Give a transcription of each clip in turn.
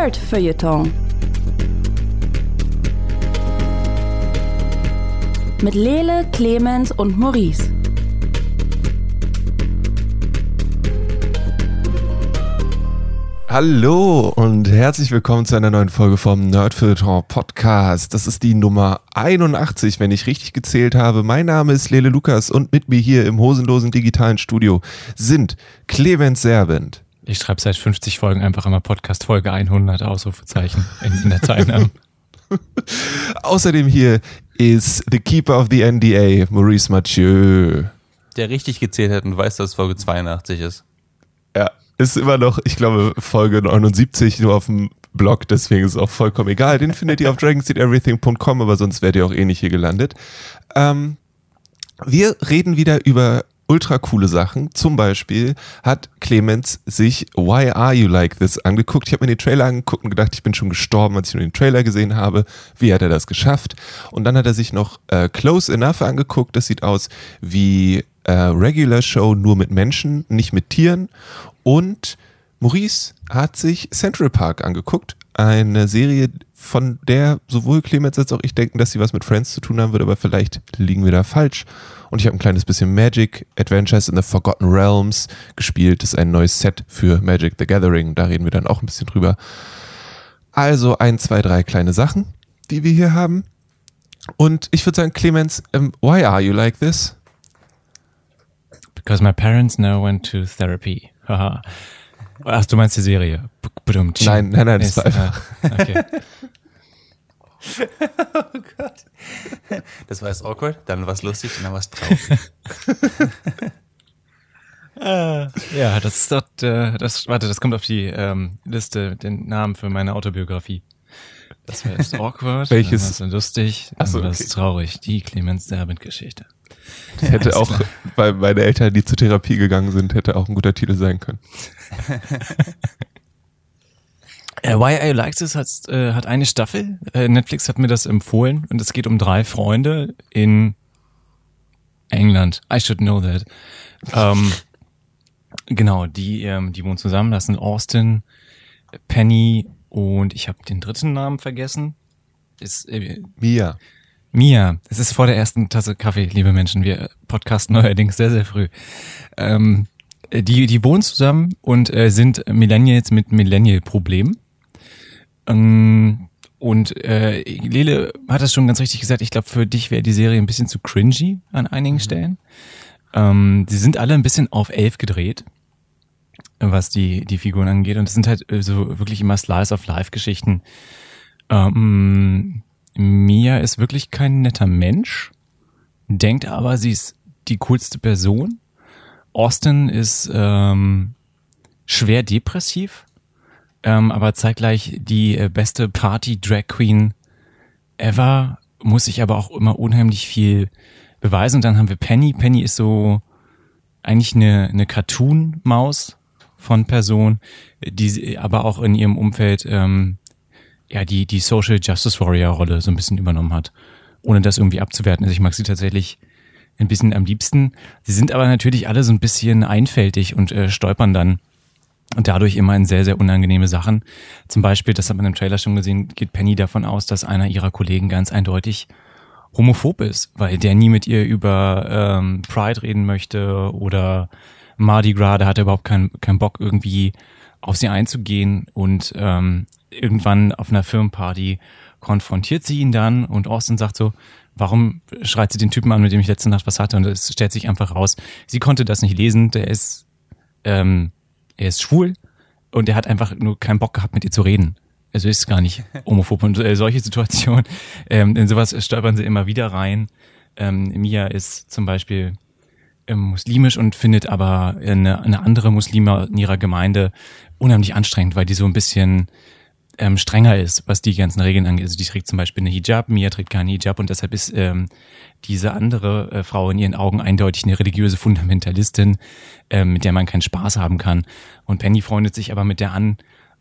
Nerd Feuilleton. Mit Lele, Clemens und Maurice. Hallo und herzlich willkommen zu einer neuen Folge vom Nerdfilter Podcast. Das ist die Nummer 81, wenn ich richtig gezählt habe. Mein Name ist Lele Lukas und mit mir hier im hosenlosen digitalen Studio sind Clemens Servent. Ich schreibe seit 50 Folgen einfach immer Podcast Folge 100 Ausrufezeichen in, in der Zeitnahme. Außerdem hier ist The Keeper of the NDA, Maurice Mathieu. Der richtig gezählt hat und weiß, dass es Folge 82 ist. Ja, ist immer noch, ich glaube, Folge 79 nur auf dem Blog, deswegen ist es auch vollkommen egal. Den findet ihr auf dragonseedeverything.com, aber sonst werdet ihr auch eh nicht hier gelandet. Ähm, wir reden wieder über ultra coole Sachen. Zum Beispiel hat Clemens sich Why Are You Like This angeguckt. Ich habe mir den Trailer angeguckt und gedacht, ich bin schon gestorben, als ich nur den Trailer gesehen habe. Wie hat er das geschafft? Und dann hat er sich noch äh, Close Enough angeguckt. Das sieht aus wie äh, Regular Show nur mit Menschen, nicht mit Tieren. Und Maurice hat sich Central Park angeguckt. Eine Serie, von der sowohl Clemens als auch ich denken, dass sie was mit Friends zu tun haben wird, aber vielleicht liegen wir da falsch. Und ich habe ein kleines bisschen Magic Adventures in the Forgotten Realms gespielt. Das ist ein neues Set für Magic the Gathering. Da reden wir dann auch ein bisschen drüber. Also ein, zwei, drei kleine Sachen, die wir hier haben. Und ich würde sagen, Clemens, um, why are you like this? Because my parents never went to therapy. Haha. Ach, du meinst die Serie? Nein, nein, nein, das Ist, war einfach. äh, okay. Oh Gott. Das war jetzt awkward, dann war es lustig und dann war es traurig. Ja, das ist dort, äh, das, warte, das kommt auf die ähm, Liste, den Namen für meine Autobiografie. Das war jetzt awkward, Welches? dann war es lustig, dann so, war das okay. traurig. Die Clemens Derbent-Geschichte. Hätte auch, weil meine Eltern, die zur Therapie gegangen sind, hätte auch ein guter Titel sein können. Äh, Why I Like This hat, äh, hat eine Staffel. Äh, Netflix hat mir das empfohlen und es geht um drei Freunde in England. I should know that. Ähm, genau, die, ähm, die wohnen zusammen. Das sind Austin, Penny und ich habe den dritten Namen vergessen. Ist, äh, Mia. Mia, es ist vor der ersten Tasse Kaffee, liebe Menschen. Wir podcasten neuerdings sehr, sehr früh. Ähm, die, die wohnen zusammen und äh, sind Millennials mit Millennial-Problemen. Ähm, und äh, Lele hat das schon ganz richtig gesagt. Ich glaube, für dich wäre die Serie ein bisschen zu cringy an einigen Stellen. Ähm, die sind alle ein bisschen auf elf gedreht, was die, die Figuren angeht. Und es sind halt äh, so wirklich immer Slice-of-Life-Geschichten. Ähm, Mia ist wirklich kein netter Mensch, denkt aber, sie ist die coolste Person. Austin ist ähm, schwer depressiv, ähm, aber zeitgleich die äh, beste Party-Drag Queen ever, muss sich aber auch immer unheimlich viel beweisen. Und dann haben wir Penny. Penny ist so eigentlich eine, eine Cartoon-Maus von Person, die aber auch in ihrem Umfeld ähm, ja die die Social Justice Warrior Rolle so ein bisschen übernommen hat, ohne das irgendwie abzuwerten. Also ich mag sie tatsächlich ein bisschen am liebsten. Sie sind aber natürlich alle so ein bisschen einfältig und äh, stolpern dann und dadurch immer in sehr, sehr unangenehme Sachen. Zum Beispiel, das hat man im Trailer schon gesehen, geht Penny davon aus, dass einer ihrer Kollegen ganz eindeutig homophob ist, weil der nie mit ihr über ähm, Pride reden möchte oder Mardi Gras, da hat er überhaupt keinen keinen Bock irgendwie auf sie einzugehen. Und ähm, irgendwann auf einer Firmenparty konfrontiert sie ihn dann und Austin sagt so, warum schreit sie den Typen an, mit dem ich letzte Nacht was hatte? Und es stellt sich einfach raus, sie konnte das nicht lesen, der ist, ähm, er ist schwul und er hat einfach nur keinen Bock gehabt, mit ihr zu reden. Also ist gar nicht homophob und äh, solche Situationen, ähm, in sowas stolpern sie immer wieder rein. Ähm, Mia ist zum Beispiel ähm, muslimisch und findet aber eine, eine andere Muslime in ihrer Gemeinde unheimlich anstrengend, weil die so ein bisschen ähm, strenger ist, was die ganzen Regeln angeht. Also die trägt zum Beispiel eine Hijab, Mia trägt keinen Hijab und deshalb ist ähm, diese andere äh, Frau in ihren Augen eindeutig eine religiöse Fundamentalistin, ähm, mit der man keinen Spaß haben kann. Und Penny freundet sich aber mit der an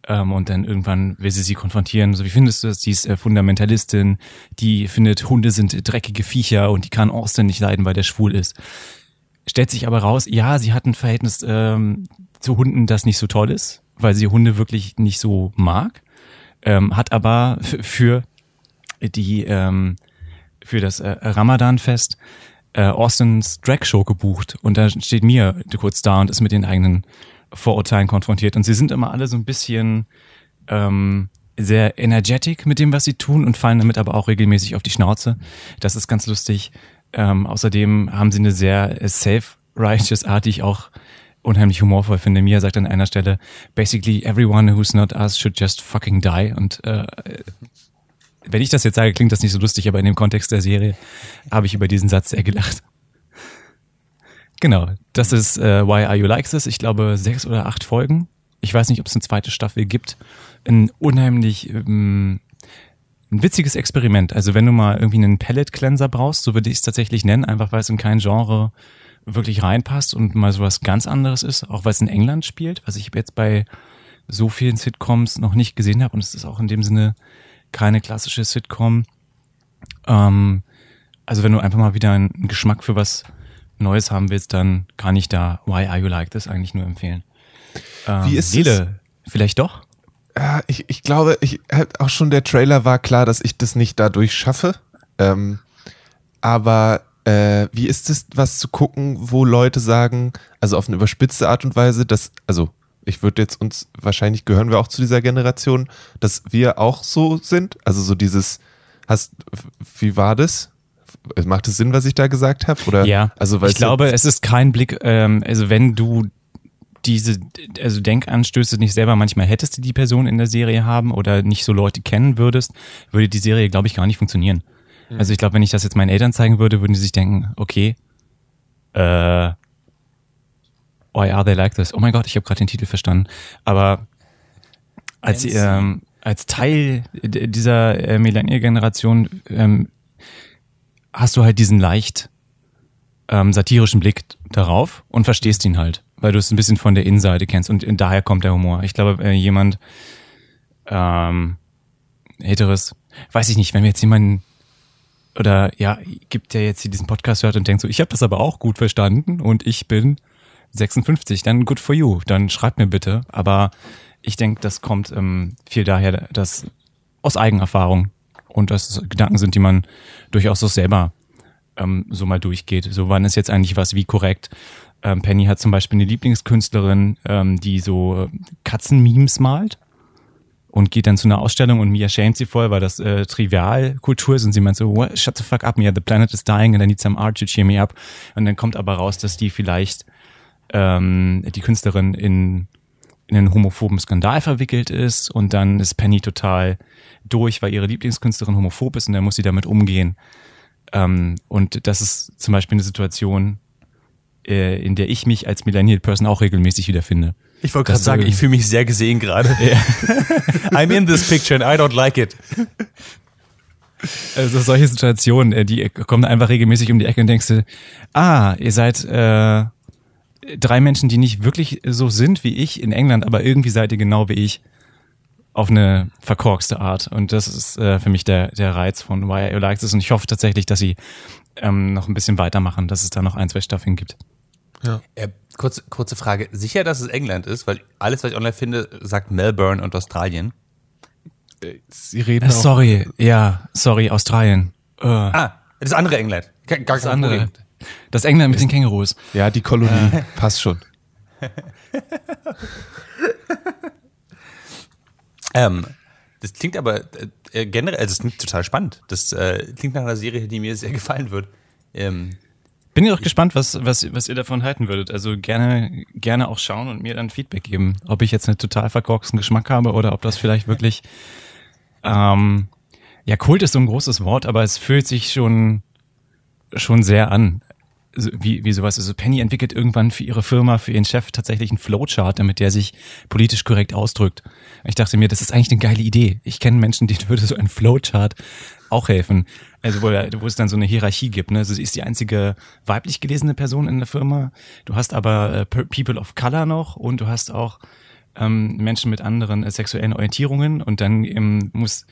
ähm, und dann irgendwann will sie sie konfrontieren. So, wie findest du das? Die ist äh, Fundamentalistin, die findet, Hunde sind dreckige Viecher und die kann Austin nicht leiden, weil der schwul ist. Stellt sich aber raus, ja, sie hat ein Verhältnis ähm, zu Hunden, das nicht so toll ist, weil sie Hunde wirklich nicht so mag. Ähm, hat aber für die ähm, für das äh, Ramadan-Fest äh, Austins Drag Show gebucht und da steht Mia kurz da und ist mit den eigenen Vorurteilen konfrontiert und sie sind immer alle so ein bisschen ähm, sehr energetic mit dem, was sie tun und fallen damit aber auch regelmäßig auf die Schnauze. Das ist ganz lustig. Ähm, außerdem haben sie eine sehr äh, self-righteous Art, die ich auch unheimlich humorvoll finde. Mia sagt an einer Stelle, basically everyone who's not us should just fucking die. Und äh, wenn ich das jetzt sage, klingt das nicht so lustig, aber in dem Kontext der Serie habe ich über diesen Satz sehr gelacht. Genau, das ist äh, Why Are You Like This? Ich glaube, sechs oder acht Folgen. Ich weiß nicht, ob es eine zweite Staffel gibt. Ein unheimlich ähm, ein witziges Experiment. Also wenn du mal irgendwie einen Palette Cleanser brauchst, so würde ich es tatsächlich nennen, einfach weil es in kein Genre wirklich reinpasst und mal sowas ganz anderes ist, auch weil es in England spielt, was ich jetzt bei so vielen Sitcoms noch nicht gesehen habe und es ist auch in dem Sinne keine klassische Sitcom. Ähm, also wenn du einfach mal wieder einen Geschmack für was Neues haben willst, dann kann ich da Why Are You Like This eigentlich nur empfehlen. Ähm, Wie ist Nele, vielleicht doch? Ja, ich, ich glaube, ich halt auch schon der Trailer war klar, dass ich das nicht dadurch schaffe. Ähm, aber äh, wie ist es, was zu gucken, wo Leute sagen, also auf eine überspitzte Art und Weise, dass, also ich würde jetzt uns, wahrscheinlich gehören wir auch zu dieser Generation, dass wir auch so sind. Also so dieses, hast, wie war das? Macht es Sinn, was ich da gesagt habe? Oder Ja, also ich glaube, es ist kein Blick, ähm, also wenn du diese, also Denkanstöße nicht selber manchmal hättest, die die Person in der Serie haben oder nicht so Leute kennen würdest, würde die Serie, glaube ich, gar nicht funktionieren. Also ich glaube, wenn ich das jetzt meinen Eltern zeigen würde, würden die sich denken, okay, äh, why are they like this? Oh mein Gott, ich habe gerade den Titel verstanden. Aber als, ähm, als Teil dieser äh, Millennial-Generation ähm, hast du halt diesen leicht ähm, satirischen Blick darauf und verstehst ihn halt, weil du es ein bisschen von der Innenseite kennst und, und daher kommt der Humor. Ich glaube, äh, jemand ähm, Heteres, weiß ich nicht, wenn wir jetzt jemanden oder ja, gibt der jetzt hier diesen Podcast hört und denkt so, ich habe das aber auch gut verstanden und ich bin 56, dann good for you, dann schreibt mir bitte. Aber ich denke, das kommt ähm, viel daher, dass aus Eigenerfahrung und das Gedanken sind, die man durchaus auch selber ähm, so mal durchgeht. So wann ist jetzt eigentlich was wie korrekt? Ähm, Penny hat zum Beispiel eine Lieblingskünstlerin, ähm, die so äh, Katzenmemes malt und geht dann zu einer Ausstellung und Mia schämt sie voll, weil das äh, Trivialkultur ist und sie meint so, "What? shut the fuck up, Mia, the planet is dying and I need some art to cheer me up. Und dann kommt aber raus, dass die vielleicht ähm, die Künstlerin in, in einen homophoben Skandal verwickelt ist und dann ist Penny total durch, weil ihre Lieblingskünstlerin homophob ist und dann muss sie damit umgehen. Ähm, und das ist zum Beispiel eine Situation, äh, in der ich mich als Millennial Person auch regelmäßig wiederfinde. Ich wollte gerade sagen, ich fühle mich sehr gesehen gerade. I'm in this picture and I don't like it. Also solche Situationen, äh, die kommen einfach regelmäßig um die Ecke und denkst du, ah, ihr seid äh, drei Menschen, die nicht wirklich so sind wie ich in England, aber irgendwie seid ihr genau wie ich auf eine verkorkste Art. Und das ist äh, für mich der, der Reiz von Why You Like This. Und ich hoffe tatsächlich, dass sie ähm, noch ein bisschen weitermachen, dass es da noch ein, zwei Staffeln gibt. Äh, kurze, kurze Frage. Sicher, dass es England ist? Weil alles, was ich online finde, sagt Melbourne und Australien. Sie reden Äh, auch, sorry, ja, sorry, Australien. Äh, Ah, das andere England. Gar, das kein andere. Problem. Das England mit den Kängurus. Ja, die Kolonie, passt schon. Ähm, das klingt aber äh, generell, also es klingt total spannend. Das äh, klingt nach einer Serie, die mir sehr gefallen wird. Ähm, Bin ich auch gespannt, was, was, was ihr davon halten würdet. Also gerne, gerne auch schauen und mir dann Feedback geben, ob ich jetzt einen total verkorksten Geschmack habe oder ob das vielleicht wirklich, ähm, ja, Kult ist so ein großes Wort, aber es fühlt sich schon, schon sehr an. Wie, wie sowas. Also Penny entwickelt irgendwann für ihre Firma, für ihren Chef tatsächlich einen Flowchart, damit der sich politisch korrekt ausdrückt. Ich dachte mir, das ist eigentlich eine geile Idee. Ich kenne Menschen, denen würde so ein Flowchart auch helfen. Also wo, wo es dann so eine Hierarchie gibt. Ne? Also sie ist die einzige weiblich gelesene Person in der Firma. Du hast aber äh, People of Color noch und du hast auch ähm, Menschen mit anderen äh, sexuellen Orientierungen und dann ähm, muss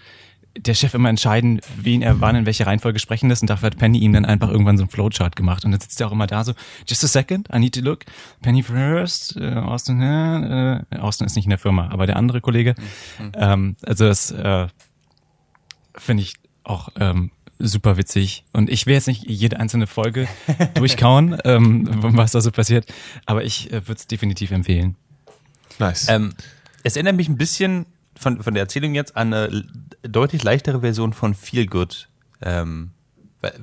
der Chef immer entscheiden, wen er wann in welche Reihenfolge sprechen lässt. Und dafür hat Penny ihm dann einfach irgendwann so ein Flowchart gemacht. Und dann sitzt er auch immer da so, just a second, I need to look, Penny first, äh, Austin, äh, äh, Austin ist nicht in der Firma, aber der andere Kollege, ähm, also das äh, finde ich auch ähm, super witzig. Und ich will jetzt nicht jede einzelne Folge durchkauen, ähm, was da so passiert, aber ich äh, würde es definitiv empfehlen. Nice. Ähm, es erinnert mich ein bisschen von, von der Erzählung jetzt an eine deutlich leichtere Version von Feel Good. Ähm,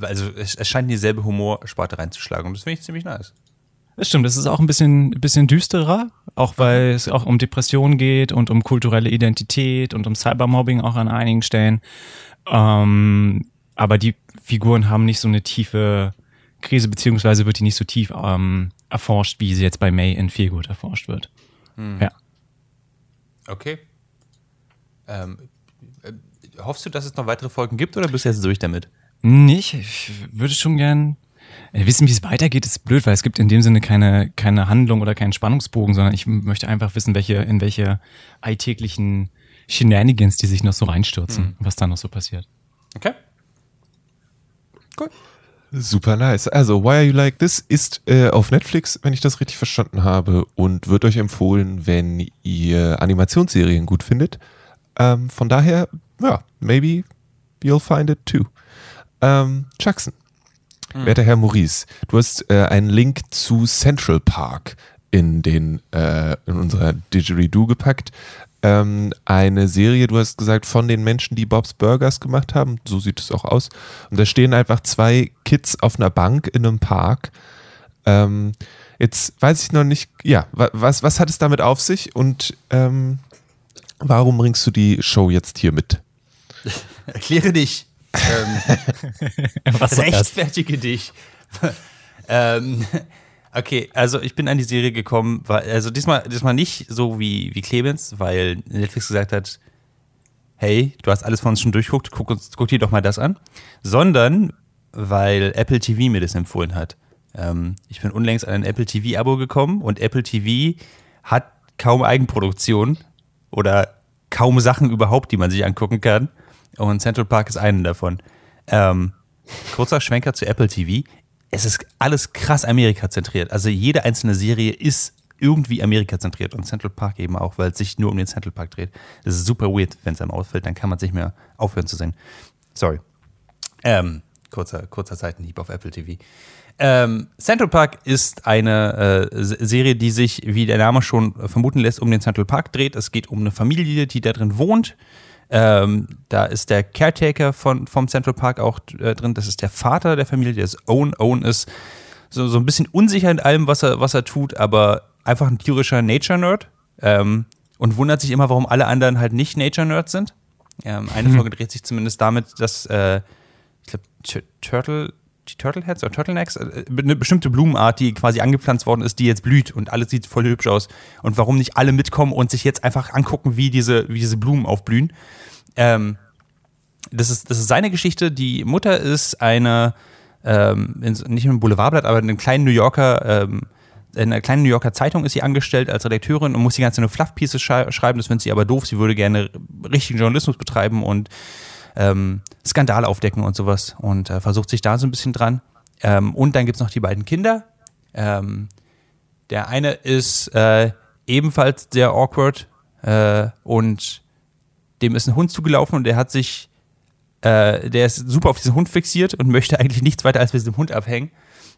also es, es scheint in dieselbe Humorsparte reinzuschlagen und das finde ich ziemlich nice. Das stimmt, das ist auch ein bisschen, bisschen düsterer, auch weil es auch um Depressionen geht und um kulturelle Identität und um Cybermobbing auch an einigen Stellen. Ähm, aber die Figuren haben nicht so eine tiefe Krise, beziehungsweise wird die nicht so tief ähm, erforscht, wie sie jetzt bei May in Feelgood erforscht wird. Ja. Okay. Ähm, äh, hoffst du, dass es noch weitere Folgen gibt oder bist du jetzt durch damit? Nicht. Ich würde schon gern äh, wissen, wie es weitergeht. Ist blöd, weil es gibt in dem Sinne keine, keine Handlung oder keinen Spannungsbogen, sondern ich möchte einfach wissen, welche, in welche alltäglichen Shenanigans die sich noch so reinstürzen, was da noch so passiert. Okay. Cool. Super nice. Also, Why Are You Like This ist äh, auf Netflix, wenn ich das richtig verstanden habe, und wird euch empfohlen, wenn ihr Animationsserien gut findet. Ähm, von daher, ja, maybe you'll find it too. Ähm, Jackson, werter Herr Maurice, du hast äh, einen Link zu Central Park in, den, äh, in unserer Didgeridoo gepackt. Ähm, eine Serie, du hast gesagt, von den Menschen, die Bob's Burgers gemacht haben. So sieht es auch aus. Und da stehen einfach zwei Kids auf einer Bank in einem Park. Ähm, jetzt weiß ich noch nicht, ja, wa- was, was hat es damit auf sich und ähm, warum bringst du die Show jetzt hier mit? Erkläre dich. Ähm, rechtfertige dich. ähm, okay, also ich bin an die Serie gekommen, weil, also diesmal, diesmal nicht so wie, wie Clemens, weil Netflix gesagt hat, hey, du hast alles von uns schon durchguckt, guck, uns, guck dir doch mal das an. Sondern weil Apple TV mir das empfohlen hat. Ähm, ich bin unlängst an ein Apple TV-Abo gekommen und Apple TV hat kaum Eigenproduktion oder kaum Sachen überhaupt, die man sich angucken kann. Und Central Park ist einen davon. Ähm, kurzer Schwenker zu Apple TV. Es ist alles krass Amerika-zentriert. Also jede einzelne Serie ist irgendwie Amerika-zentriert und Central Park eben auch, weil es sich nur um den Central Park dreht. Das ist super weird, wenn es einem auffällt, dann kann man es nicht mehr aufhören zu sehen. Sorry. Ähm, kurzer, kurzer Seitenhieb auf Apple TV. Ähm, Central Park ist eine äh, Se- Serie, die sich, wie der Name schon vermuten lässt, um den Central Park dreht. Es geht um eine Familie, die da drin wohnt. Ähm, da ist der Caretaker von, vom Central Park auch äh, drin. Das ist der Vater der Familie, der ist Owen. Owen ist so, so ein bisschen unsicher in allem, was er, was er tut, aber einfach ein tierischer Nature-Nerd. Ähm, und wundert sich immer, warum alle anderen halt nicht Nature-Nerds sind. Ähm, eine Folge dreht sich zumindest damit, dass äh, ich glaube, Turtle, die Turtleheads oder Turtlenecks, äh, eine bestimmte Blumenart, die quasi angepflanzt worden ist, die jetzt blüht und alles sieht voll hübsch aus. Und warum nicht alle mitkommen und sich jetzt einfach angucken, wie diese, wie diese Blumen aufblühen. Ähm, das, ist, das ist seine Geschichte. Die Mutter ist eine, ähm, in, nicht im Boulevardblatt, aber in einem kleinen New Yorker, ähm, in einer kleinen New Yorker Zeitung ist sie angestellt als Redakteurin und muss die ganze nur Fluff-Pieces schrei schreiben. Das findet sie aber doof. Sie würde gerne richtigen Journalismus betreiben und ähm, Skandale aufdecken und sowas und äh, versucht sich da so ein bisschen dran. Ähm, und dann gibt es noch die beiden Kinder. Ähm, der eine ist äh, ebenfalls sehr awkward äh, und dem ist ein Hund zugelaufen und der hat sich, äh, der ist super auf diesen Hund fixiert und möchte eigentlich nichts weiter als mit diesem Hund abhängen.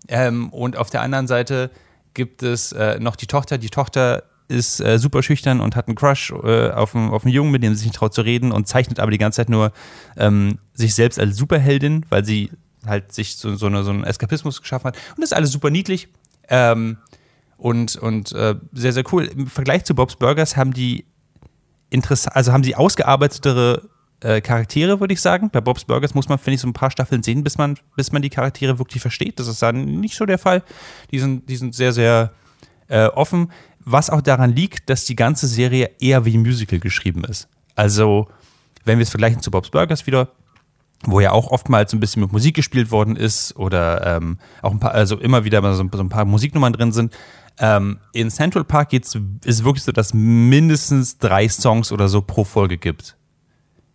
Ähm, und auf der anderen Seite gibt es äh, noch die Tochter. Die Tochter ist äh, super schüchtern und hat einen Crush äh, auf, einen, Jungen, mit dem sie sich nicht traut zu reden und zeichnet aber die ganze Zeit nur ähm, sich selbst als Superheldin, weil sie halt sich so, so, eine, so einen Eskapismus geschaffen hat. Und das ist alles super niedlich. Ähm, und und äh, sehr, sehr cool. Im Vergleich zu Bob's Burgers haben die interessant, also haben sie ausgearbeitetere äh, Charaktere, würde ich sagen. Bei Bob's Burgers muss man, finde ich, so ein paar Staffeln sehen, bis man, bis man die Charaktere wirklich versteht. Das ist dann nicht so der Fall. Die sind, die sind sehr, sehr äh, offen. Was auch daran liegt, dass die ganze Serie eher wie ein Musical geschrieben ist. Also, wenn wir es vergleichen zu Bob's Burgers wieder, wo ja auch oftmals ein bisschen mit Musik gespielt worden ist oder ähm, auch ein paar, also immer wieder so, so ein paar Musiknummern drin sind. Ähm, in Central Park geht's, ist es wirklich so, dass mindestens drei Songs oder so pro Folge gibt.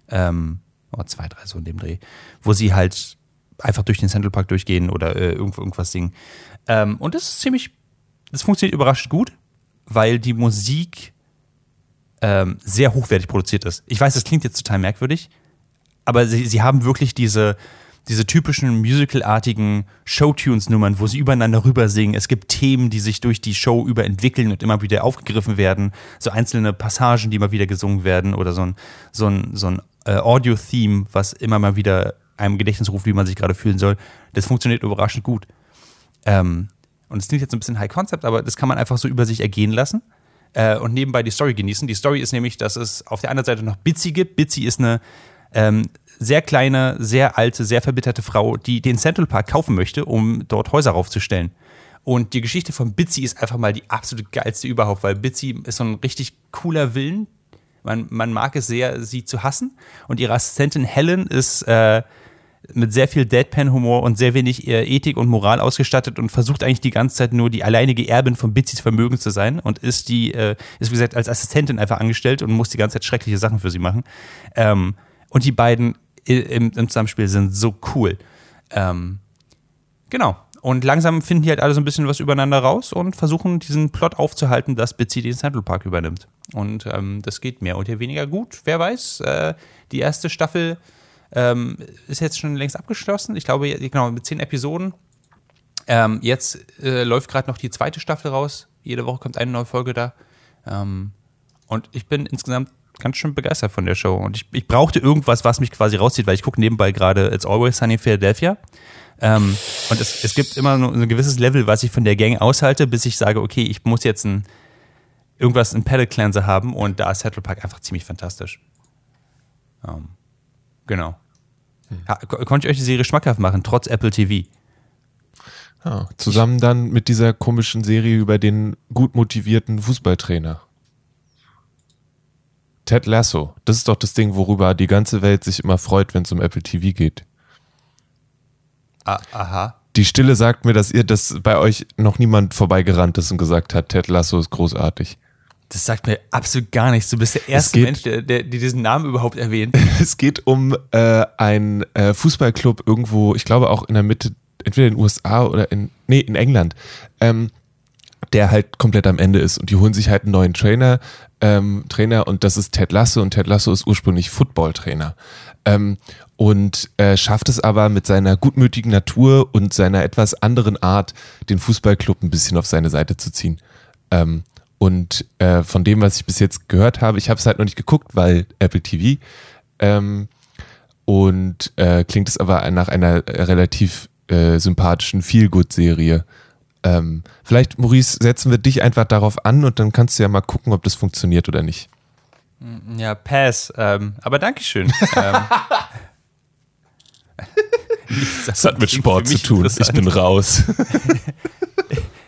Ähm, Oder zwei, drei so in dem Dreh, wo sie halt einfach durch den Central Park durchgehen oder äh, irgendwo irgendwas singen. Ähm, und das ist ziemlich, das funktioniert überraschend gut, weil die Musik ähm, sehr hochwertig produziert ist. Ich weiß, das klingt jetzt total merkwürdig, aber sie, sie haben wirklich diese, diese typischen musicalartigen Showtunes-Nummern, wo sie übereinander rüber singen. Es gibt Themen, die sich durch die Show über entwickeln und immer wieder aufgegriffen werden. So einzelne Passagen, die immer wieder gesungen werden oder so ein, so ein, so ein äh, Audio-Theme, was immer mal wieder einem Gedächtnis ruft, wie man sich gerade fühlen soll. Das funktioniert überraschend gut. Ähm, und es klingt jetzt ein bisschen High Concept, aber das kann man einfach so über sich ergehen lassen äh, und nebenbei die Story genießen. Die Story ist nämlich, dass es auf der anderen Seite noch Bitsy gibt. Bitsy ist eine ähm, sehr kleine, sehr alte, sehr verbitterte Frau, die den Central Park kaufen möchte, um dort Häuser raufzustellen. Und die Geschichte von Bitsy ist einfach mal die absolut geilste überhaupt, weil Bitsy ist so ein richtig cooler Willen. Man, man mag es sehr, sie zu hassen. Und ihre Assistentin Helen ist äh, mit sehr viel Deadpan-Humor und sehr wenig äh, Ethik und Moral ausgestattet und versucht eigentlich die ganze Zeit nur die alleinige Erbin von Bitsys Vermögen zu sein und ist die, äh, ist wie gesagt als Assistentin einfach angestellt und muss die ganze Zeit schreckliche Sachen für sie machen. Ähm, und die beiden im, im Zusammenspiel sind so cool. Ähm, genau. Und langsam finden die halt alle so ein bisschen was übereinander raus und versuchen diesen Plot aufzuhalten, dass Bitsy den Central Park übernimmt. Und ähm, das geht mehr oder weniger gut. Wer weiß, äh, die erste Staffel ähm, ist jetzt schon längst abgeschlossen. Ich glaube, genau, mit zehn Episoden. Ähm, jetzt äh, läuft gerade noch die zweite Staffel raus. Jede Woche kommt eine neue Folge da. Ähm, und ich bin insgesamt ganz schön begeistert von der Show. Und ich, ich brauchte irgendwas, was mich quasi rauszieht, weil ich gucke nebenbei gerade It's Always Sunny in Philadelphia. Ähm, und es, es gibt immer nur ein gewisses Level, was ich von der Gang aushalte, bis ich sage, okay, ich muss jetzt ein, irgendwas in Palette Cleanser haben und da ist Central Park einfach ziemlich fantastisch. Ähm, genau. Ha, konnte ich euch die Serie schmackhaft machen, trotz Apple TV? Ja, zusammen dann mit dieser komischen Serie über den gut motivierten Fußballtrainer. Ted Lasso. Das ist doch das Ding, worüber die ganze Welt sich immer freut, wenn es um Apple TV geht. Ah, aha. Die Stille sagt mir, dass ihr das bei euch noch niemand vorbeigerannt ist und gesagt hat, Ted Lasso ist großartig. Das sagt mir absolut gar nichts. Du bist der erste geht- Mensch, der, der, der diesen Namen überhaupt erwähnt. Es geht um äh, einen äh, Fußballclub irgendwo, ich glaube auch in der Mitte, entweder in den USA oder in, nee, in England, ähm, der halt komplett am Ende ist. Und die holen sich halt einen neuen Trainer, ähm, Trainer und das ist Ted Lasso und Ted Lasso ist ursprünglich Footballtrainer. Ähm, und äh, schafft es aber mit seiner gutmütigen Natur und seiner etwas anderen Art, den Fußballclub ein bisschen auf seine Seite zu ziehen. Ähm, und äh, von dem, was ich bis jetzt gehört habe, ich habe es halt noch nicht geguckt, weil Apple TV. Ähm, und äh, klingt es aber nach einer relativ äh, sympathischen Feel-Good-Serie. Ähm, vielleicht, Maurice, setzen wir dich einfach darauf an und dann kannst du ja mal gucken, ob das funktioniert oder nicht. Ja, Pass. Ähm, aber Dankeschön. ähm, Das hat mit Sport zu tun. Ich bin raus.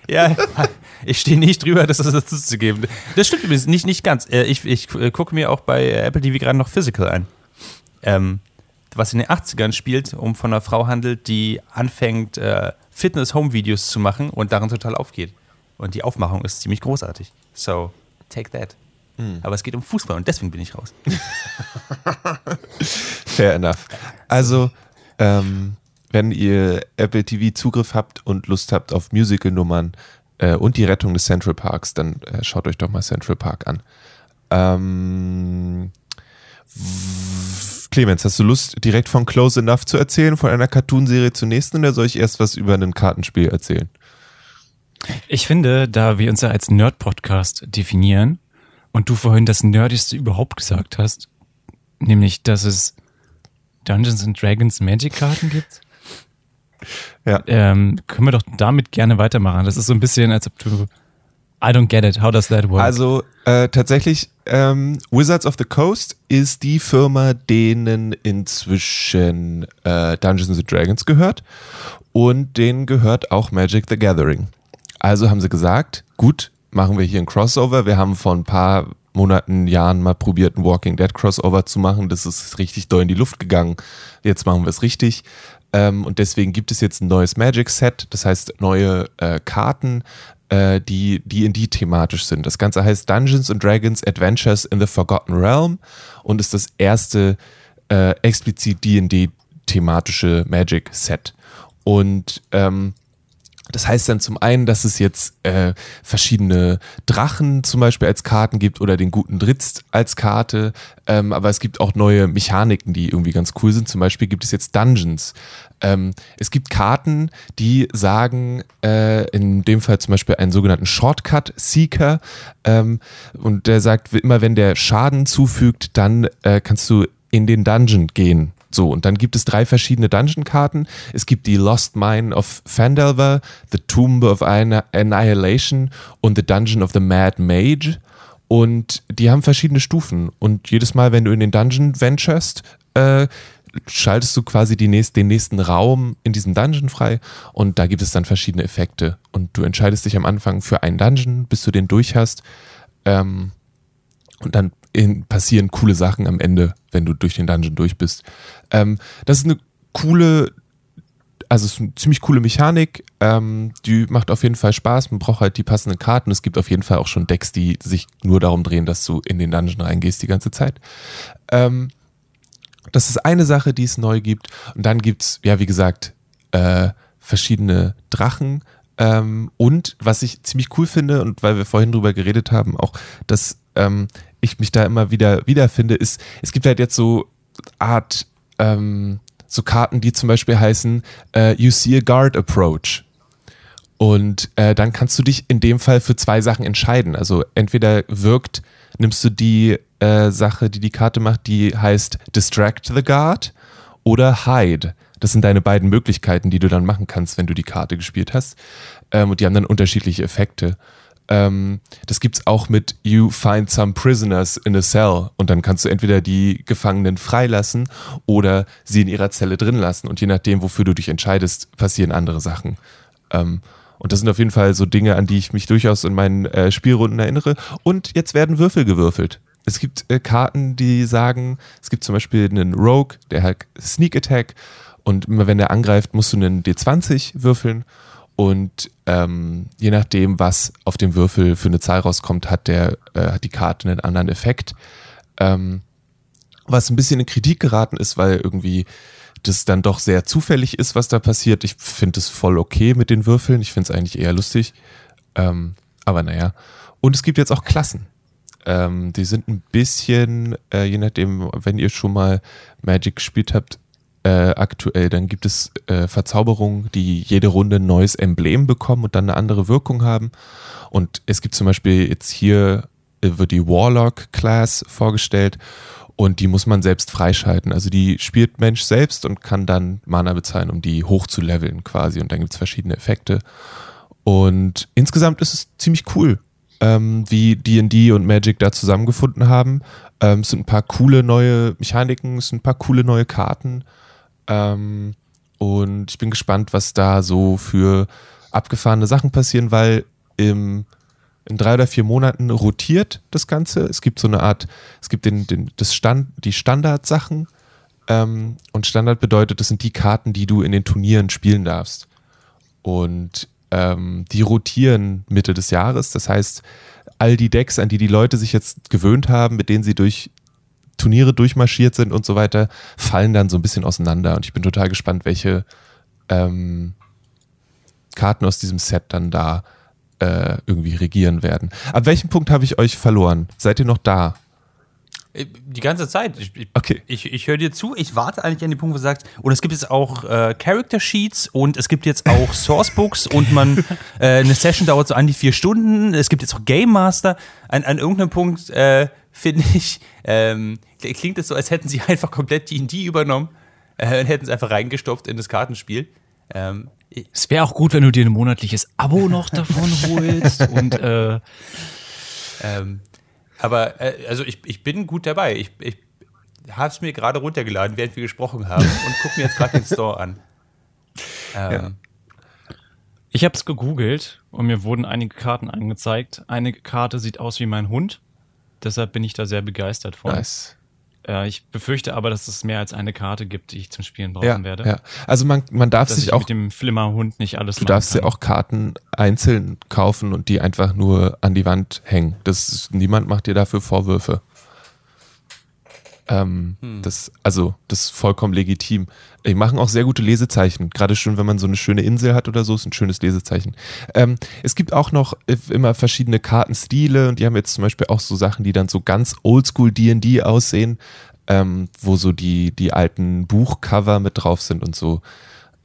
Ja, ich stehe nicht drüber, das dazu zu geben. Das stimmt übrigens nicht, nicht ganz. Äh, Ich, ich äh, gucke mir auch bei Apple TV gerade noch Physical ein. Ähm, was in den 80ern spielt, um von einer Frau handelt, die anfängt, äh, Fitness-Home-Videos zu machen und darin total aufgeht. Und die Aufmachung ist ziemlich großartig. So, take that. Aber es geht um Fußball und deswegen bin ich raus. Fair enough. Also, ähm, wenn ihr Apple TV Zugriff habt und Lust habt auf Musical-Nummern äh, und die Rettung des Central Parks, dann äh, schaut euch doch mal Central Park an. Ähm, Clemens, hast du Lust, direkt von Close Enough zu erzählen, von einer Cartoonserie zur nächsten, oder soll ich erst was über ein Kartenspiel erzählen? Ich finde, da wir uns ja als Nerd-Podcast definieren und du vorhin das Nerdigste überhaupt gesagt hast, nämlich, dass es Dungeons and Dragons Magic-Karten gibt, Ja. ähm, können wir doch damit gerne weitermachen. Das ist so ein bisschen, als ob du. I don't get it. How does that work? Also äh, tatsächlich, ähm, Wizards of the Coast ist die Firma, denen inzwischen äh, Dungeons and Dragons gehört und denen gehört auch Magic the Gathering. Also haben sie gesagt, gut, machen wir hier ein Crossover. Wir haben vor ein paar Monaten, Jahren mal probiert, ein Walking Dead Crossover zu machen. Das ist richtig doll in die Luft gegangen. Jetzt machen wir es richtig. Ähm, und deswegen gibt es jetzt ein neues Magic Set, das heißt neue äh, Karten, äh, die die in die thematisch sind. Das Ganze heißt Dungeons and Dragons Adventures in the Forgotten Realm und ist das erste äh, explizit D&D-thematische Magic-Set. Und ähm, das heißt dann zum einen, dass es jetzt äh, verschiedene Drachen zum Beispiel als Karten gibt oder den guten Dritz als Karte, ähm, aber es gibt auch neue Mechaniken, die irgendwie ganz cool sind. Zum Beispiel gibt es jetzt Dungeons. Ähm, es gibt Karten, die sagen, äh, in dem Fall zum Beispiel einen sogenannten Shortcut Seeker ähm, und der sagt, immer wenn der Schaden zufügt, dann äh, kannst du in den Dungeon gehen. So, und dann gibt es drei verschiedene Dungeon-Karten. Es gibt die Lost Mine of Fandelver, The Tomb of Annihilation und The Dungeon of the Mad Mage. Und die haben verschiedene Stufen. Und jedes Mal, wenn du in den Dungeon venturest, äh, schaltest du quasi nächst, den nächsten Raum in diesem Dungeon frei. Und da gibt es dann verschiedene Effekte. Und du entscheidest dich am Anfang für einen Dungeon, bis du den durch hast. Ähm, und dann in, passieren coole Sachen am Ende, wenn du durch den Dungeon durch bist. Ähm, das ist eine coole, also es ist eine ziemlich coole Mechanik. Ähm, die macht auf jeden Fall Spaß. Man braucht halt die passenden Karten. Es gibt auf jeden Fall auch schon Decks, die sich nur darum drehen, dass du in den Dungeon reingehst die ganze Zeit. Ähm, das ist eine Sache, die es neu gibt. Und dann gibt es, ja, wie gesagt, äh, verschiedene Drachen. Ähm, und was ich ziemlich cool finde, und weil wir vorhin drüber geredet haben, auch, dass ähm, ich mich da immer wieder wiederfinde, ist, es gibt halt jetzt so Art, ähm, so Karten, die zum Beispiel heißen äh, You see a guard approach. Und äh, dann kannst du dich in dem Fall für zwei Sachen entscheiden. Also entweder wirkt, nimmst du die äh, Sache, die die Karte macht, die heißt Distract the Guard oder Hide. Das sind deine beiden Möglichkeiten, die du dann machen kannst, wenn du die Karte gespielt hast. Ähm, und die haben dann unterschiedliche Effekte. Ähm, das gibt's auch mit You find some prisoners in a cell und dann kannst du entweder die Gefangenen freilassen oder sie in ihrer Zelle drin lassen und je nachdem, wofür du dich entscheidest, passieren andere Sachen. Ähm, und das sind auf jeden Fall so Dinge, an die ich mich durchaus in meinen äh, Spielrunden erinnere. Und jetzt werden Würfel gewürfelt. Es gibt äh, Karten, die sagen, es gibt zum Beispiel einen Rogue, der hat Sneak Attack und immer wenn er angreift, musst du einen D20 würfeln und ähm, je nachdem, was auf dem Würfel für eine Zahl rauskommt, hat der äh, hat die Karte einen anderen Effekt. Ähm, was ein bisschen in Kritik geraten ist, weil irgendwie das dann doch sehr zufällig ist, was da passiert. Ich finde es voll okay mit den Würfeln. Ich finde es eigentlich eher lustig. Ähm, aber naja. Und es gibt jetzt auch Klassen. Ähm, die sind ein bisschen, äh, je nachdem, wenn ihr schon mal Magic gespielt habt, äh, aktuell. Dann gibt es äh, Verzauberungen, die jede Runde ein neues Emblem bekommen und dann eine andere Wirkung haben. Und es gibt zum Beispiel jetzt hier äh, wird die Warlock-Class vorgestellt und die muss man selbst freischalten. Also die spielt Mensch selbst und kann dann Mana bezahlen, um die hochzuleveln quasi. Und dann gibt es verschiedene Effekte. Und insgesamt ist es ziemlich cool, ähm, wie D&D und Magic da zusammengefunden haben. Ähm, es sind ein paar coole neue Mechaniken, es sind ein paar coole neue Karten. Ähm, und ich bin gespannt, was da so für abgefahrene Sachen passieren, weil im, in drei oder vier Monaten rotiert das Ganze. Es gibt so eine Art, es gibt den, den, das Stand, die Standardsachen. Ähm, und Standard bedeutet, das sind die Karten, die du in den Turnieren spielen darfst. Und ähm, die rotieren Mitte des Jahres. Das heißt, all die Decks, an die die Leute sich jetzt gewöhnt haben, mit denen sie durch Turniere durchmarschiert sind und so weiter, fallen dann so ein bisschen auseinander. Und ich bin total gespannt, welche ähm, Karten aus diesem Set dann da äh, irgendwie regieren werden. Ab welchem Punkt habe ich euch verloren? Seid ihr noch da? Äh, die ganze Zeit. Ich, Okay. ich, ich höre dir zu. Ich warte eigentlich an den Punkt, wo du sagst, und es gibt jetzt auch äh, Character Sheets und es gibt jetzt auch Sourcebooks und man äh, eine Session dauert so an die vier Stunden. Es gibt jetzt auch Game Master. An, an irgendeinem Punkt äh, finde ich, ähm, klingt es so, als hätten sie einfach komplett D&D übernommen äh, und hätten es einfach reingestopft in das Kartenspiel. Ähm, Es wäre auch gut, wenn du dir ein monatliches Abo noch davon holst und äh, Ähm, aber äh, also ich, ich bin gut dabei. Ich, ich habe es mir gerade runtergeladen, während wir gesprochen haben und gucke mir jetzt gerade den Store an. Ähm, Ja. ich habe es gegoogelt und mir wurden einige Karten angezeigt. Eine Karte sieht aus wie mein Hund. Deshalb bin ich da sehr begeistert von. Nice. Äh, ich befürchte aber, dass es mehr als eine Karte gibt, die ich zum Spielen brauchen Ja, werde. ja. Also man, man darf Dass sich ich auch mit dem Flimmerhund nicht alles Du darfst dir kann. auch Karten einzeln kaufen und die einfach nur an die Wand hängen. Das ist, niemand macht dir dafür Vorwürfe. Ähm, das, also, das ist vollkommen legitim. Die machen auch sehr gute Lesezeichen. Gerade schon, wenn man so eine schöne Insel hat oder so, ist ein schönes Lesezeichen. Ähm, es gibt auch noch immer verschiedene Kartenstile und die haben jetzt zum Beispiel auch so Sachen, die dann so ganz oldschool D&D aussehen, ähm, wo so die, die alten Buchcover mit drauf sind und so.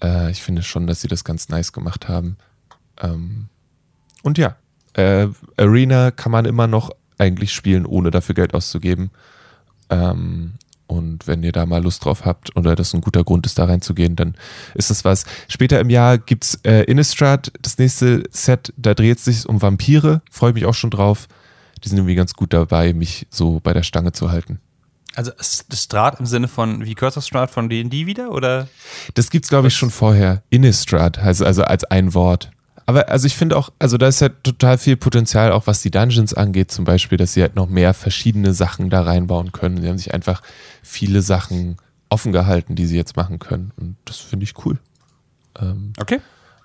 Äh, ich finde schon, dass sie das ganz nice gemacht haben. Ähm, und ja, äh, Arena kann man immer noch eigentlich spielen, ohne dafür Geld auszugeben. Ähm, und wenn ihr da mal Lust drauf habt oder das ein guter Grund ist, da reinzugehen, dann ist das was. Später im Jahr gibt's äh, Innistrad, das nächste Set, da dreht es sich um Vampire. Freue mich auch schon drauf. Die sind irgendwie ganz gut dabei, mich so bei der Stange zu halten. Also Strat im Sinne von wie Curse of Strat von D&D wieder, oder? Das gibt's glaube ich schon vorher. Innistrad, also, also als ein Wort. Aber also ich finde auch, also da ist ja total viel Potenzial, auch was die Dungeons angeht, zum Beispiel, dass sie halt noch mehr verschiedene Sachen da reinbauen können. Sie haben sich einfach viele Sachen offen gehalten, die sie jetzt machen können. Und das finde ich cool. Ähm, okay.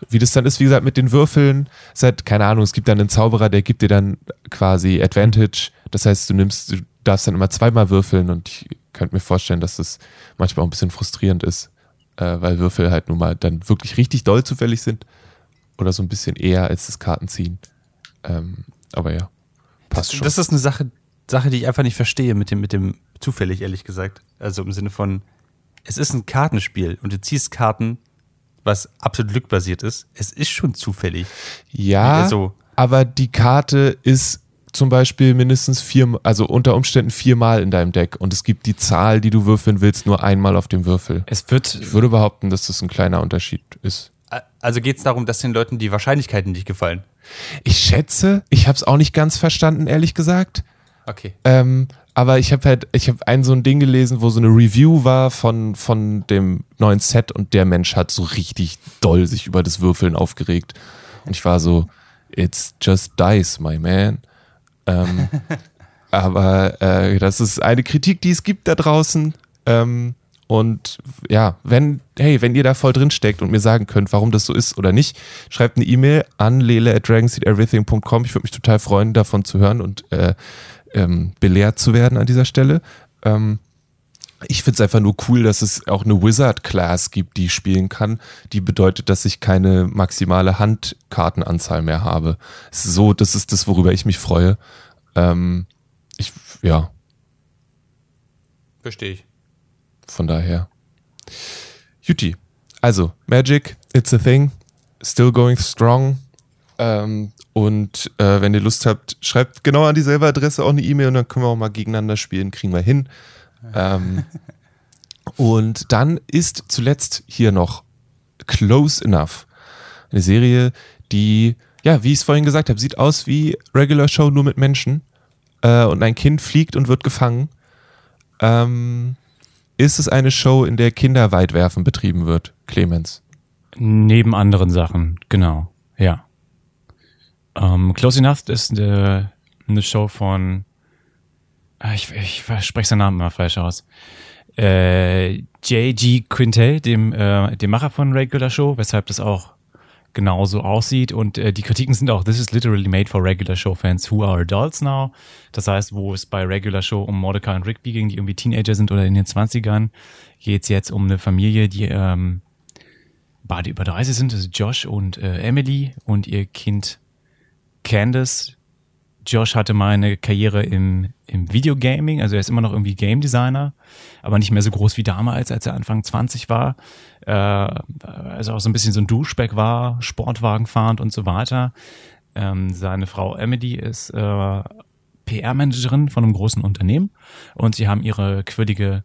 Wie das dann ist, wie gesagt, mit den Würfeln, seit, keine Ahnung, es gibt dann einen Zauberer, der gibt dir dann quasi Advantage. Das heißt, du nimmst, du darfst dann immer zweimal würfeln und ich könnte mir vorstellen, dass das manchmal auch ein bisschen frustrierend ist, äh, weil Würfel halt nun mal dann wirklich richtig doll zufällig sind oder so ein bisschen eher als das Kartenziehen. Ähm, aber ja, passt schon. Das ist eine Sache, Sache, die ich einfach nicht verstehe mit dem, mit dem zufällig, ehrlich gesagt. Also im Sinne von, es ist ein Kartenspiel und du ziehst Karten, was absolut glückbasiert ist. Es ist schon zufällig. Ja, also, aber die Karte ist zum Beispiel mindestens vier, also unter Umständen viermal in deinem Deck und es gibt die Zahl, die du würfeln willst, nur einmal auf dem Würfel. Es wird. Ich würde behaupten, dass das ein kleiner Unterschied ist. Also geht es darum, dass den Leuten die Wahrscheinlichkeiten nicht gefallen? Ich schätze, ich habe es auch nicht ganz verstanden, ehrlich gesagt. Okay. Ähm, aber ich habe halt, ich habe ein so ein Ding gelesen, wo so eine Review war von, von dem neuen Set und der Mensch hat so richtig doll sich über das Würfeln aufgeregt. Und ich war so, it's just dice, my man. Ähm, aber äh, das ist eine Kritik, die es gibt da draußen. Ähm, und ja, wenn, hey, wenn ihr da voll drin steckt und mir sagen könnt, warum das so ist oder nicht, schreibt eine E-Mail an lele at dragonseedeverything.com. Ich würde mich total freuen, davon zu hören und äh, ähm, belehrt zu werden an dieser Stelle. Ähm, ich finde es einfach nur cool, dass es auch eine Wizard-Class gibt, die ich spielen kann. Die bedeutet, dass ich keine maximale Handkartenanzahl mehr habe. So, das ist das, worüber ich mich freue. Ähm, ich, ja. Verstehe ich. Von daher. Juti. Also, Magic, it's a thing. Still going strong. Ähm, und äh, wenn ihr Lust habt, schreibt genau an dieselbe Adresse auch eine E-Mail und dann können wir auch mal gegeneinander spielen, kriegen wir hin. Ähm, und dann ist zuletzt hier noch Close Enough. Eine Serie, die, ja, wie ich es vorhin gesagt habe, sieht aus wie Regular Show nur mit Menschen. Äh, und ein Kind fliegt und wird gefangen. Ähm, ist es eine Show, in der Kinderweitwerfen betrieben wird, Clemens? Neben anderen Sachen, genau, ja. Ähm, Close Enough ist eine, eine Show von, ah, ich, ich spreche seinen Namen immer falsch aus, äh, J.G. Quintel, dem, äh, dem Macher von Regular Show, weshalb das auch genauso aussieht. Und äh, die Kritiken sind auch, this is literally made for regular show fans who are adults now. Das heißt, wo es bei Regular Show um Mordecai und Rigby ging, die irgendwie Teenager sind oder in den 20ern, geht es jetzt um eine Familie, die ähm, beide über 30 sind, also Josh und äh, Emily und ihr Kind Candace. Josh hatte mal eine Karriere im, im Videogaming, also er ist immer noch irgendwie Game Designer, aber nicht mehr so groß wie damals, als er Anfang 20 war. Äh, also auch so ein bisschen so ein Duschback war, Sportwagen fahrend und so weiter. Ähm, seine Frau Emily ist äh, PR-Managerin von einem großen Unternehmen und sie haben ihre quirlige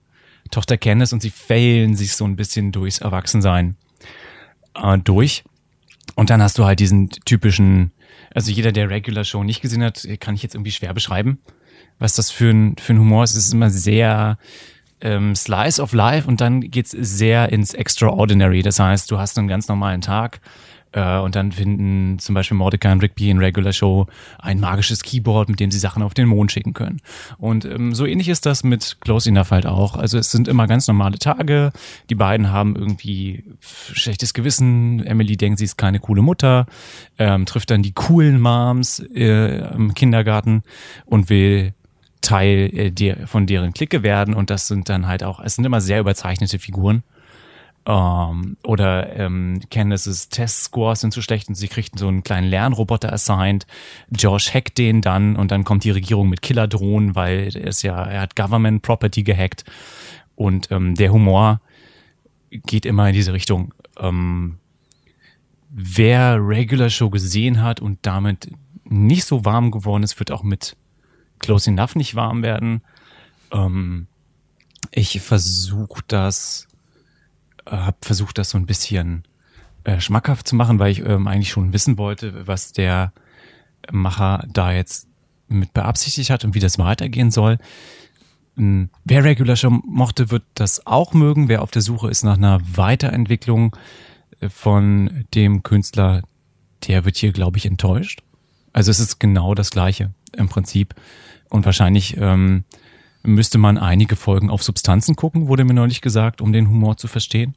Tochter Candice und sie failen sich so ein bisschen durchs Erwachsensein äh, durch. Und dann hast du halt diesen typischen also jeder, der Regular Show nicht gesehen hat, kann ich jetzt irgendwie schwer beschreiben, was das für ein, für ein Humor ist. Es ist immer sehr ähm, Slice of Life und dann geht's sehr ins Extraordinary. Das heißt, du hast einen ganz normalen Tag äh, und dann finden zum Beispiel Mordecai und Rigby in Regular Show ein magisches Keyboard, mit dem sie Sachen auf den Mond schicken können. Und ähm, so ähnlich ist das mit Close Enough halt auch. Also es sind immer ganz normale Tage. Die beiden haben irgendwie schlechtes Gewissen. Emily denkt, sie ist keine coole Mutter, ähm, trifft dann die coolen Moms äh, im Kindergarten und will Teil äh, der, von deren Clique werden und das sind dann halt auch, es sind immer sehr überzeichnete Figuren. Ähm, oder ähm, Candaces Test-Scores sind zu schlecht und sie kriegt so einen kleinen Lernroboter assigned. Josh hackt den dann und dann kommt die Regierung mit Killerdrohnen, weil es ja, er hat Government Property gehackt. Und ähm, der Humor geht immer in diese Richtung. Ähm, wer Regular Show gesehen hat und damit nicht so warm geworden ist, wird auch mit Close Enough nicht warm werden. Ähm, ich versuche das, habe versucht, das so ein bisschen äh, schmackhaft zu machen, weil ich ähm, eigentlich schon wissen wollte, was der Macher da jetzt mit beabsichtigt hat und wie das weitergehen soll. Ähm, wer Regular Show mochte, wird das auch mögen. Wer auf der Suche ist nach einer Weiterentwicklung äh, von dem Künstler, der wird hier, glaube ich, enttäuscht. Also es ist genau das Gleiche im Prinzip. Und wahrscheinlich ähm, müsste man einige Folgen auf Substanzen gucken, wurde mir neulich gesagt, um den Humor zu verstehen.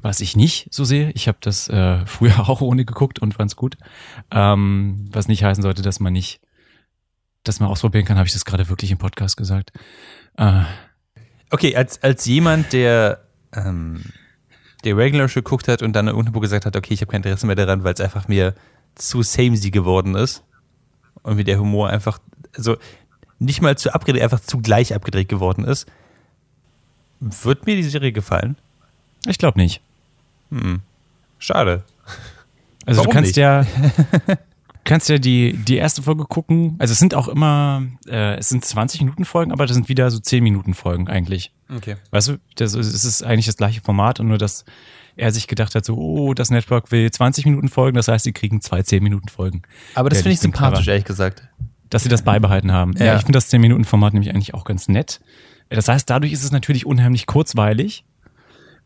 Was ich nicht so sehe, ich habe das äh, früher auch ohne geguckt und fand's gut. Ähm, was nicht heißen sollte, dass man nicht das mal ausprobieren kann, habe ich das gerade wirklich im Podcast gesagt. Äh, Okay, als, als jemand, der, ähm, der Regular Show geguckt hat und dann irgendwo gesagt hat, okay, ich habe kein Interesse mehr daran, weil es einfach mir zu samey geworden ist und wie der Humor einfach, also nicht mal zu abgedreht, einfach zu gleich abgedreht geworden ist, wird mir die Serie gefallen? ich glaube nicht. Schade. Also Warum du kannst nicht? ja kannst ja die die erste Folge gucken. Also es sind auch immer äh, es sind 20 Minuten Folgen, aber das sind wieder so 10 Minuten Folgen eigentlich. Okay. Weißt du, das ist, es ist eigentlich das gleiche Format und nur dass er sich gedacht hat, so, oh, das Network will 20 Minuten Folgen, das heißt, sie kriegen zwei 10 Minuten Folgen. Aber das Ja, finde ich sympathisch, clever. ehrlich gesagt. Dass sie das beibehalten haben. Ja, Ja. ich finde das 10 Minuten Format nämlich eigentlich auch ganz nett. Das heißt, dadurch ist es natürlich unheimlich kurzweilig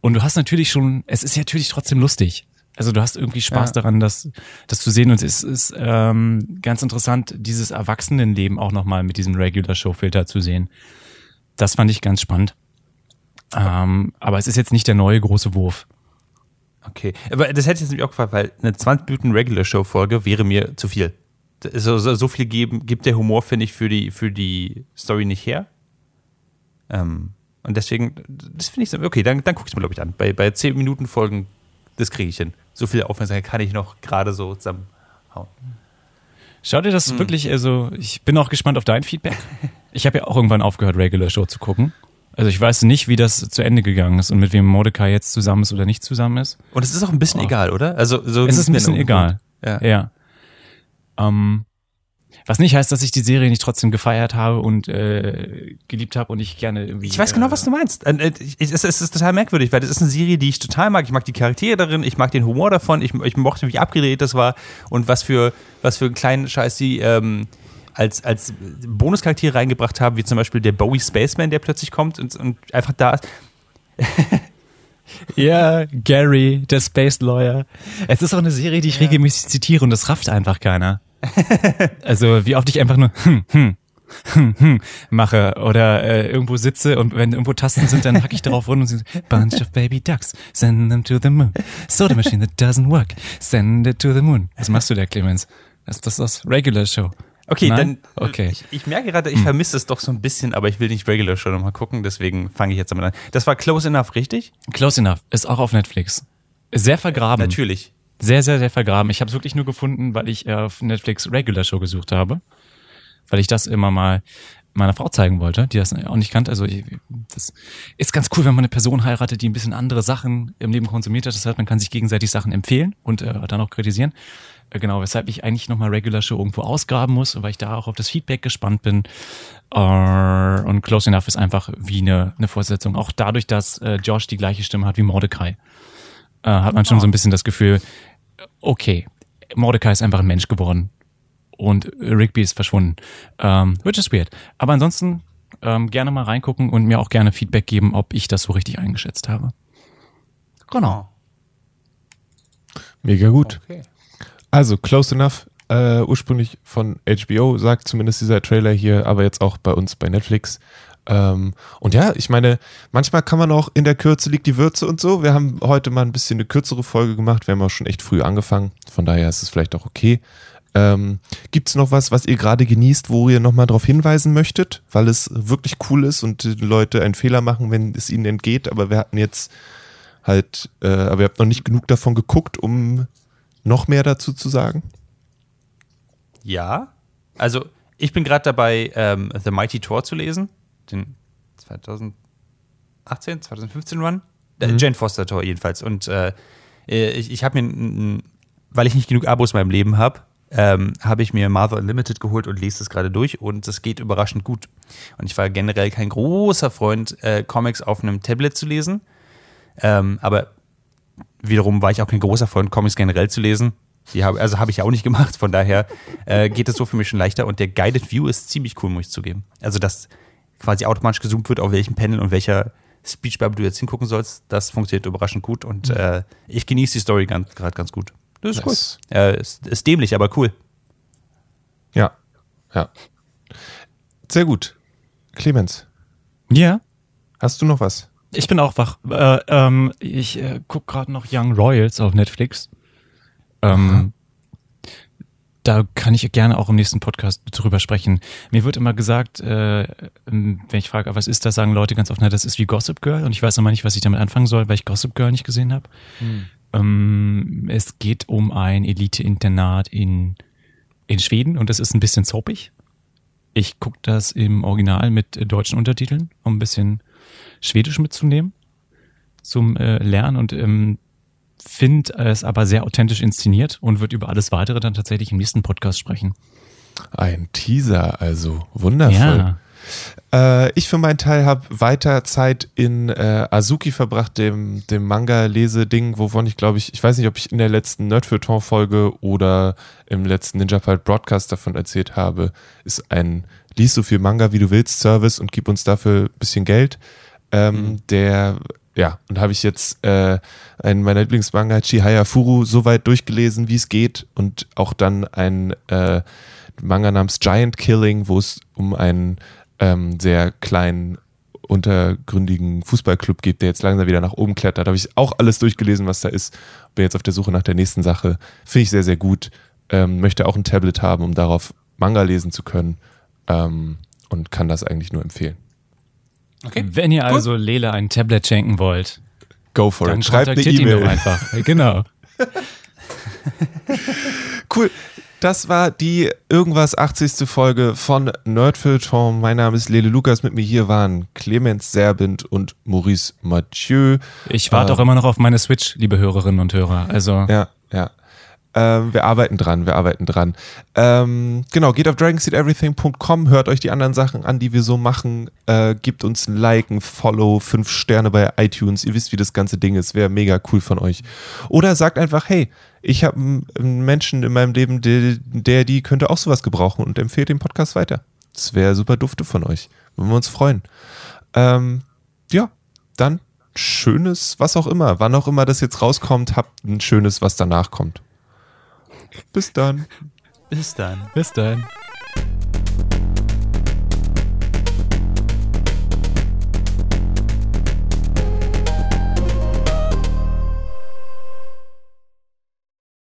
und du hast natürlich schon, es ist ja natürlich trotzdem lustig. Also du hast irgendwie Spaß Ja. daran, das, das zu sehen und es ist ähm, ganz interessant, dieses Erwachsenenleben auch nochmal mit diesem Regular Show Filter zu sehen. Das fand ich ganz spannend. Ähm, aber es ist jetzt nicht der neue große Wurf. Okay. Aber das hätte ich jetzt nämlich auch gefragt, weil eine 20 Minuten Regular Show Folge wäre mir zu viel. So, so, viel geben, gibt der Humor, finde ich, für die, für die Story nicht her. Ähm, und deswegen, das finde ich so, okay, dann, dann gucke ich es mir, glaube ich, an. Bei, bei 10 Minuten Folgen, das kriege ich hin. So viel Aufmerksamkeit kann ich noch gerade so zusammenhauen. Schau dir das wirklich, also ich bin auch gespannt auf dein Feedback. Ich habe ja auch irgendwann aufgehört, Regular Show zu gucken. Also ich weiß nicht, wie das zu Ende gegangen ist und mit wem Mordecai jetzt zusammen ist oder nicht zusammen ist. Und es ist auch ein bisschen egal, oder? Also, so Es ist ein bisschen egal. Ja. Ja. Ähm, was nicht heißt, dass ich die Serie nicht trotzdem gefeiert habe und äh, geliebt habe und ich gerne irgendwie. Ich weiß genau, äh, was du meinst. Äh, äh, es ist total merkwürdig, weil das ist eine Serie, die ich total mag. Ich mag die Charaktere darin, ich mag den Humor davon, ich, ich mochte, wie abgedreht das war und was für, was für einen kleinen Scheiß die ähm, als, als Bonuscharaktere reingebracht haben, wie zum Beispiel der Bowie Spaceman, der plötzlich kommt und, und einfach da ist. Ja, Gary, der Space Lawyer. Es ist auch eine Serie, die ich regelmäßig zitiere und das rafft einfach keiner. also wie oft ich einfach nur hm, hm, hm, hm mache oder äh, irgendwo sitze und wenn irgendwo Tasten sind, dann hack ich darauf rum und sie Bunch of baby ducks, send them to the moon. Soda machine that doesn't work, send it to the moon. Was machst du da, Clemens? Das, das ist das Regular Show. Okay, Nein? dann. Okay. Ich, ich merke gerade, ich vermisse es doch so ein bisschen, aber ich will nicht Regular Show nochmal gucken, deswegen fange ich jetzt damit an. Das war Close Enough, richtig? Close Enough ist auch auf Netflix. Sehr vergraben. Natürlich. Sehr, sehr, sehr vergraben. Ich habe es wirklich nur gefunden, weil ich äh, auf Netflix Regular Show gesucht habe. Weil ich das immer mal meiner Frau zeigen wollte, die das auch nicht kannte. Also das ist ganz cool, wenn man eine Person heiratet, die ein bisschen andere Sachen im Leben konsumiert hat. Das heißt, man kann sich gegenseitig Sachen empfehlen und äh, dann auch kritisieren. Äh, genau, weshalb ich eigentlich nochmal Regular Show irgendwo ausgraben muss, weil ich da auch auf das Feedback gespannt bin. Äh, und Close Enough ist einfach wie eine, eine Fortsetzung. Auch dadurch, dass äh, Josh die gleiche Stimme hat wie Mordecai, äh, hat man schon so ein bisschen das Gefühl, okay, Mordecai ist einfach ein Mensch geworden und Rigby ist verschwunden. Ähm, which is weird. Aber ansonsten ähm, gerne mal reingucken und mir auch gerne Feedback geben, ob ich das so richtig eingeschätzt habe. Genau. Mega gut. Okay. Also, Close Enough, äh, ursprünglich von HBO, sagt zumindest dieser Trailer hier, aber jetzt auch bei uns bei Netflix. Ähm, und ja, ich meine, manchmal kann man auch in der Kürze liegt die Würze und so. Wir haben heute mal ein bisschen eine kürzere Folge gemacht. Wir haben auch schon echt früh angefangen. Von daher ist es vielleicht auch okay. Ähm, Gibt es noch was, was ihr gerade genießt, wo ihr nochmal darauf hinweisen möchtet, weil es wirklich cool ist und die Leute einen Fehler machen, wenn es ihnen entgeht, aber wir hatten jetzt halt, äh, aber ihr habt noch nicht genug davon geguckt, um noch mehr dazu zu sagen? Ja. Also, ich bin gerade dabei, ähm, The Mighty Thor zu lesen. Den 2018, 2015 Run. Mhm. Jane Foster Tor jedenfalls. Und äh, ich, ich habe mir, weil ich nicht genug Abos in meinem Leben habe, ähm, habe ich mir Marvel Unlimited geholt und lese es gerade durch und es geht überraschend gut. Und ich war generell kein großer Freund, äh, Comics auf einem Tablet zu lesen. Ähm, aber wiederum war ich auch kein großer Freund, Comics generell zu lesen. Hab, also habe ich ja auch nicht gemacht, von daher äh, geht es so für mich schon leichter und der Guided View ist ziemlich cool, muss ich zugeben. Also, dass quasi automatisch gezoomt wird, auf welchem Panel und welcher Speech Bubble du jetzt hingucken sollst, das funktioniert überraschend gut und mhm. äh, ich genieße die Story gerade ganz gut. Das ist nice. cool. Äh, ist, ist dämlich, aber cool. Ja, ja. Sehr gut. Clemens. Ja. Hast du noch was? Ich bin auch wach. Äh, ähm, ich äh, gucke gerade noch Young Royals auf Netflix. Ähm, da kann ich gerne auch im nächsten Podcast drüber sprechen. Mir wird immer gesagt, äh, wenn ich frage, was ist das, sagen Leute ganz oft, na, das ist wie Gossip Girl und ich weiß immer nicht, was ich damit anfangen soll, weil ich Gossip Girl nicht gesehen habe. Hm. Ähm, es geht um ein Elite-Internat in, in Schweden und es ist ein bisschen soapig. Ich gucke das im Original mit deutschen Untertiteln, um ein bisschen Schwedisch mitzunehmen zum äh, Lernen und ähm, finde es aber sehr authentisch inszeniert und wird über alles weitere dann tatsächlich im nächsten Podcast sprechen. Ein Teaser, also wundervoll. Ja. Äh, ich für meinen Teil habe weiter Zeit in äh, Azuki verbracht, dem, dem Manga-Lese-Ding, wovon ich glaube ich, ich weiß nicht, ob ich in der letzten Nerdfeuilleton-Folge oder im letzten Ninja Fight Broadcast davon erzählt habe, ist ein Lies so viel Manga wie du willst Service und gib uns dafür ein bisschen Geld. Ähm, mhm. Der ja, und habe ich jetzt äh, einen meiner Lieblingsmanga, Chihaya Furu, so weit durchgelesen, wie es geht. Und auch dann ein äh, Manga namens Giant Killing, wo es um einen ähm, sehr kleinen, untergründigen Fußballclub geht, der jetzt langsam wieder nach oben klettert. Da habe ich auch alles durchgelesen, was da ist. Bin jetzt auf der Suche nach der nächsten Sache. Finde ich sehr, sehr gut. Ähm, möchte auch ein Tablet haben, um darauf Manga lesen zu können. Ähm, und kann das eigentlich nur empfehlen. Okay. Wenn ihr cool. also Lele ein Tablet schenken wollt, go for dann it. Schreibt eine E-Mail. einfach. Genau. cool. Das war die irgendwas 80. Folge von Nerdfilter. Mein Name ist Lele Lukas. Mit mir hier waren Clemens Serbind und Maurice Mathieu. Ich warte äh, auch immer noch auf meine Switch, liebe Hörerinnen und Hörer. Also ja, ja. Ähm, wir arbeiten dran, wir arbeiten dran. Ähm, genau, geht auf dragonseedeverything.com, hört euch die anderen Sachen an, die wir so machen. Äh, gebt uns ein Like, ein Follow, fünf Sterne bei iTunes. Ihr wisst, wie das ganze Ding ist. Wäre mega cool von euch. Oder sagt einfach, hey, ich habe einen Menschen in meinem Leben, der, der, die könnte auch sowas gebrauchen und empfehlt den Podcast weiter. Das wäre super dufte von euch. Würden wir uns freuen. Ähm, ja, dann schönes, was auch immer, wann auch immer das jetzt rauskommt, habt ein schönes, was danach kommt. Bis dann. Bis dann. Bis dann.